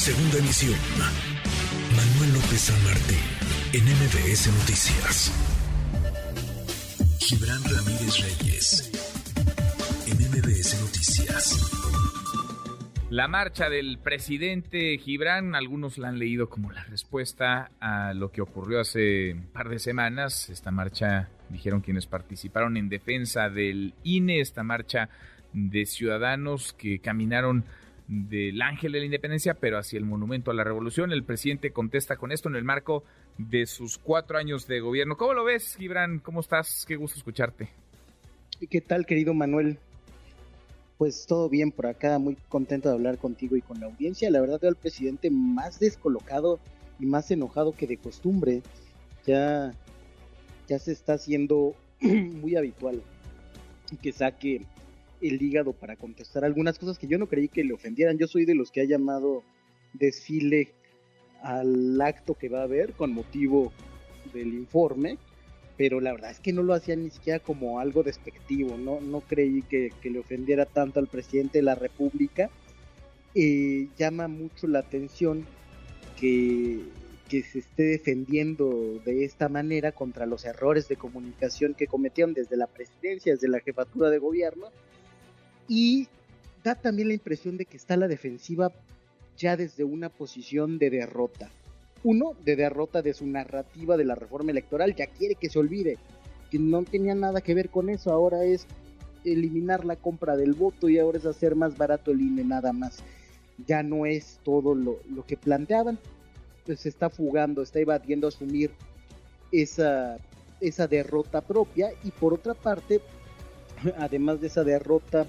Segunda emisión. Manuel López San Martín, en MBS Noticias. Gibran Ramírez Reyes, en MBS Noticias. La marcha del presidente Gibran, algunos la han leído como la respuesta a lo que ocurrió hace un par de semanas. Esta marcha, dijeron quienes participaron en defensa del INE, esta marcha de ciudadanos que caminaron del Ángel de la Independencia, pero hacia el Monumento a la Revolución. El presidente contesta con esto en el marco de sus cuatro años de gobierno. ¿Cómo lo ves, Gibran? ¿Cómo estás? Qué gusto escucharte. ¿Qué tal, querido Manuel? Pues todo bien por acá, muy contento de hablar contigo y con la audiencia. La verdad veo al presidente más descolocado y más enojado que de costumbre. Ya, ya se está haciendo muy habitual que saque el hígado para contestar algunas cosas que yo no creí que le ofendieran. Yo soy de los que ha llamado desfile al acto que va a haber con motivo del informe, pero la verdad es que no lo hacía ni siquiera como algo despectivo, no, no creí que, le ofendiera tanto al presidente de la República. Eh, llama mucho la atención que, que se esté defendiendo de esta manera contra los errores de comunicación que cometieron desde la presidencia, desde la jefatura de gobierno, y da también la impresión de que está la defensiva ya desde una posición de derrota. Uno, de derrota de su narrativa de la reforma electoral, ya quiere que se olvide, que no tenía nada que ver con eso, ahora es eliminar la compra del voto y ahora es hacer más barato el INE nada más. Ya no es todo lo, lo que planteaban, pues se está fugando, está evadiendo asumir esa, esa derrota propia y por otra parte, además de esa derrota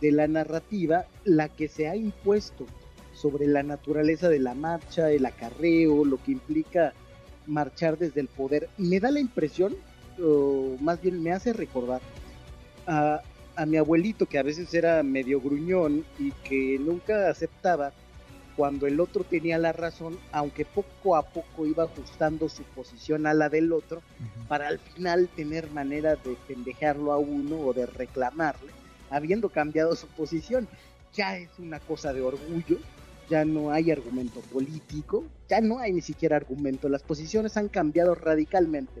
de la narrativa la que se ha impuesto sobre la naturaleza de la marcha, el acarreo, lo que implica marchar desde el poder. Me da la impresión, o más bien me hace recordar a, a mi abuelito que a veces era medio gruñón y que nunca aceptaba cuando el otro tenía la razón, aunque poco a poco iba ajustando su posición a la del otro, para al final tener manera de pendejarlo a uno o de reclamarle habiendo cambiado su posición. Ya es una cosa de orgullo, ya no hay argumento político, ya no hay ni siquiera argumento. Las posiciones han cambiado radicalmente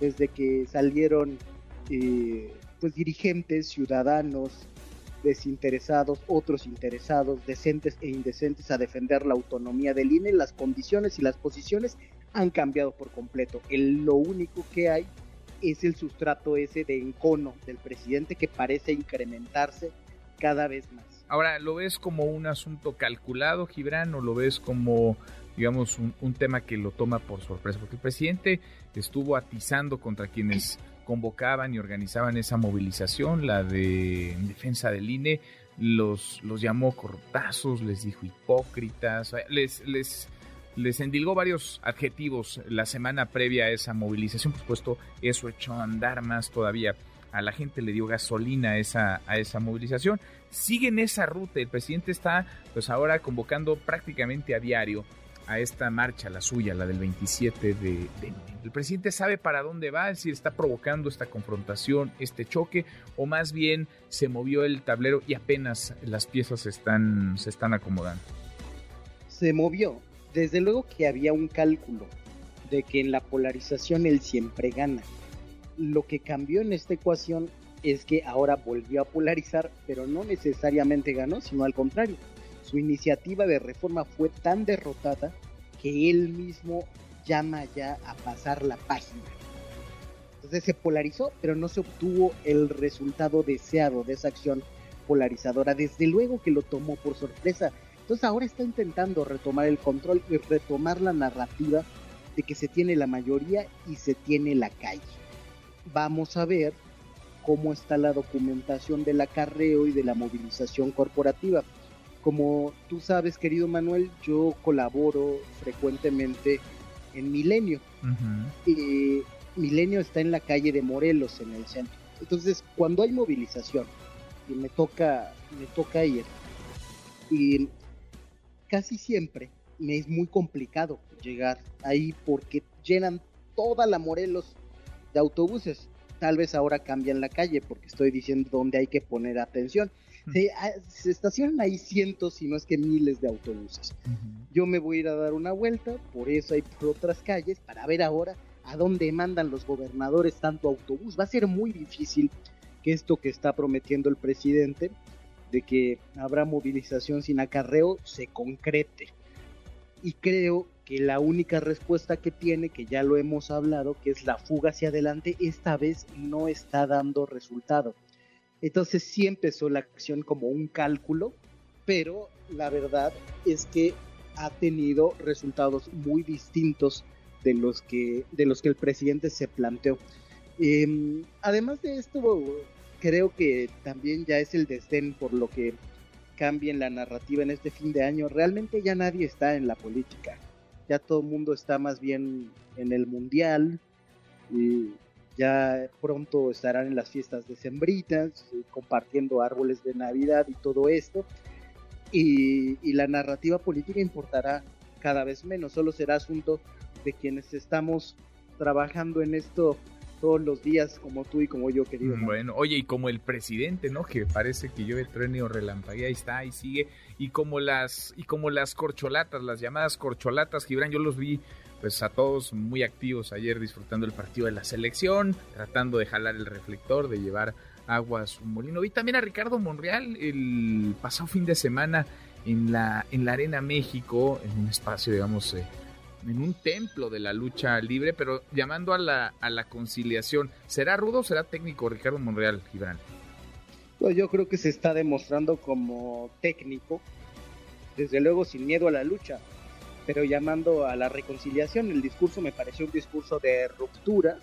desde que salieron eh, pues dirigentes, ciudadanos, desinteresados, otros interesados, decentes e indecentes a defender la autonomía del INE, las condiciones y las posiciones han cambiado por completo. El, lo único que hay es el sustrato ese de encono del presidente que parece incrementarse cada vez más. Ahora, ¿lo ves como un asunto calculado, Gibran, o lo ves como, digamos, un, tema que lo toma por sorpresa? Porque el presidente estuvo atizando contra quienes convocaban y organizaban esa movilización, la de defensa del INE, los, los llamó cortazos, les dijo hipócritas, les, les les endilgó varios adjetivos la semana previa a esa movilización. Por supuesto, eso echó a andar más todavía. A la gente le dio gasolina a esa, a esa movilización. Sigue en esa ruta. El presidente está, pues ahora convocando prácticamente a diario a esta marcha, la suya, la del 27 de, El presidente sabe para dónde va, es decir, está provocando esta confrontación, este choque, o más bien se movió el tablero y apenas las piezas están, se están acomodando. Se movió, desde luego que había un cálculo de que en la polarización él siempre gana. Lo que cambió en esta ecuación es que ahora volvió a polarizar, pero no necesariamente ganó, sino al contrario. Su iniciativa de reforma fue tan derrotada que él mismo llama ya a pasar la página. Entonces se polarizó, pero no se obtuvo el resultado deseado de esa acción polarizadora. Desde luego que lo tomó por sorpresa entonces ahora está intentando retomar el control y retomar la narrativa de que se tiene la mayoría y se tiene la calle. Vamos a ver cómo está la documentación del acarreo y de la movilización corporativa. Como tú sabes, querido Manuel, yo colaboro frecuentemente en Milenio. y Milenio está en la calle de Morelos, en el centro. Entonces, cuando hay movilización y me toca, me toca ir, y casi siempre me es muy complicado llegar ahí porque llenan toda la Morelos de autobuses. Tal vez ahora cambian la calle porque estoy diciendo dónde hay que poner atención. Ah, se, estacionan ahí cientos, si no es que miles de autobuses. Yo me voy a ir a dar una vuelta, por eso hay por otras calles, para ver ahora a dónde mandan los gobernadores tanto autobús. Va a ser muy difícil que esto que está prometiendo el presidente, de que habrá movilización sin acarreo, se concrete. Y creo que la única respuesta que tiene, que ya lo hemos hablado, que es la fuga hacia adelante, esta vez no está dando resultado. Entonces sí empezó la acción como un cálculo, pero la verdad es que ha tenido resultados muy distintos de los que, de los que el presidente se planteó. Em, además de esto, creo que también ya es el desdén por lo que cambia en la narrativa en este fin de año. Realmente ya nadie está en la política. Ya todo el mundo está más bien en el mundial, y ya pronto estarán en las fiestas decembritas, eh, compartiendo árboles de Navidad y todo esto, y la narrativa política importará cada vez menos, solo será asunto de quienes estamos trabajando en esto todos los días como tú y como yo, querido. Bueno, oye, y como el presidente, ¿no? Que parece que llueve trueno o relampaguea, ahí está, ahí sigue. Y como las, y como las corcholatas, las llamadas corcholatas, Gibran, yo los vi pues a todos muy activos ayer disfrutando el partido de la selección, tratando de jalar el reflector, de llevar agua a su molino. Vi también a Ricardo Monreal el pasado fin de semana en la, en la Arena México, en un espacio, digamos, eh, en un templo de la lucha libre, pero llamando a la, a la conciliación. ¿Será rudo o será técnico Ricardo Monreal, Gibran? Pues yo creo que se está demostrando como técnico, desde luego sin miedo a la lucha, pero llamando a la reconciliación. El discurso me pareció un discurso de ruptura,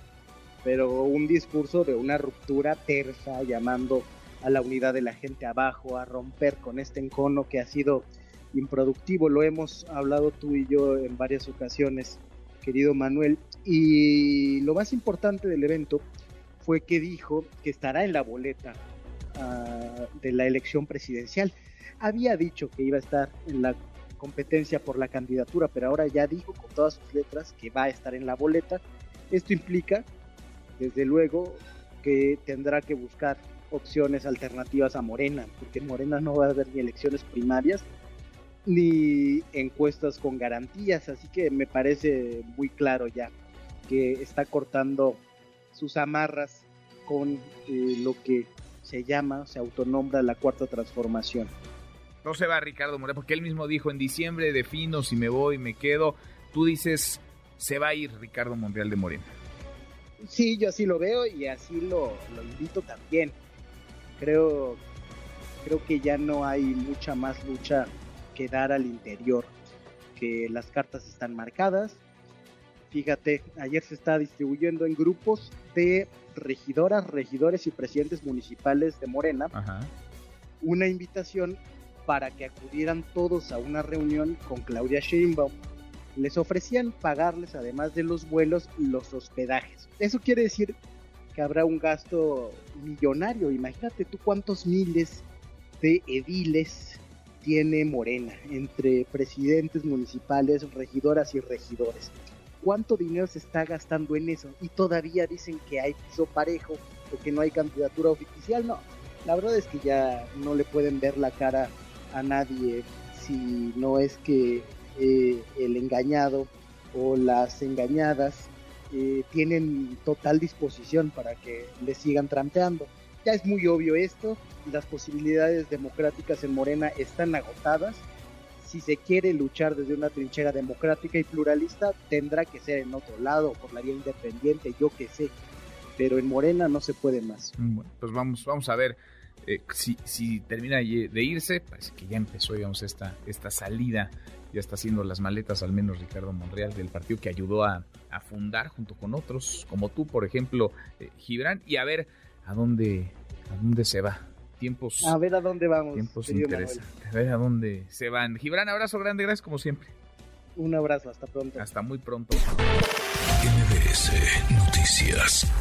pero un discurso de una ruptura tersa, llamando a la unidad de la gente abajo, a romper con este encono que ha sido improductivo, lo hemos hablado tú y yo en varias ocasiones, querido Manuel, y lo más importante del evento fue que dijo que estará en la boleta ah, de la elección presidencial. Había dicho que iba a estar en la competencia por la candidatura, pero ahora ya dijo con todas sus letras que va a estar en la boleta. Esto implica, desde luego, que tendrá que buscar opciones alternativas a Morena, porque en Morena no va a haber ni elecciones primarias, ni encuestas con garantías, así que me parece muy claro ya que está cortando sus amarras con eh, lo que se llama, se autonombra la cuarta transformación. No se va Ricardo Moreno, porque él mismo dijo en diciembre defino si me voy, me quedo. Tú dices, se va a ir Ricardo Monreal de Moreno. Sí, yo así lo veo y así lo, lo invito también. Creo, creo que ya no hay mucha más lucha quedar al interior, que las cartas están marcadas. Fíjate, ayer se está distribuyendo en grupos de regidoras, regidores y presidentes municipales de Morena una invitación para que acudieran todos a una reunión con Claudia Sheinbaum. Les ofrecían pagarles, además de los vuelos, los hospedajes. Eso quiere decir que habrá un gasto millonario. Imagínate tú cuántos miles de ediles tiene Morena entre presidentes municipales, regidoras y regidores. ¿Cuánto dinero se está gastando en eso? Y todavía dicen que hay piso parejo o que no hay candidatura oficial. No, la verdad es que ya no le pueden ver la cara a nadie si no es que eh, el engañado o las engañadas eh, tienen total disposición para que le sigan trampeando. Ya es muy obvio esto, las posibilidades democráticas en Morena están agotadas. Si se quiere luchar desde una trinchera democrática y pluralista, tendrá que ser en otro lado, por la vía independiente, yo que sé. Pero en Morena no se puede más. Bueno, pues vamos, vamos a ver eh, si, si termina de irse. Parece que ya empezó, digamos, esta, esta salida ya está haciendo las maletas, al menos Ricardo Monreal, del partido que ayudó a, fundar junto con otros, como tú, por ejemplo, eh, Gibran, y a ver a dónde, a dónde se va. Tiempos. A ver a dónde vamos. Tiempos interesantes. A ver a dónde se van. Gibran, abrazo grande, gracias como siempre. Un abrazo, hasta pronto. Hasta muy pronto. MBS Noticias.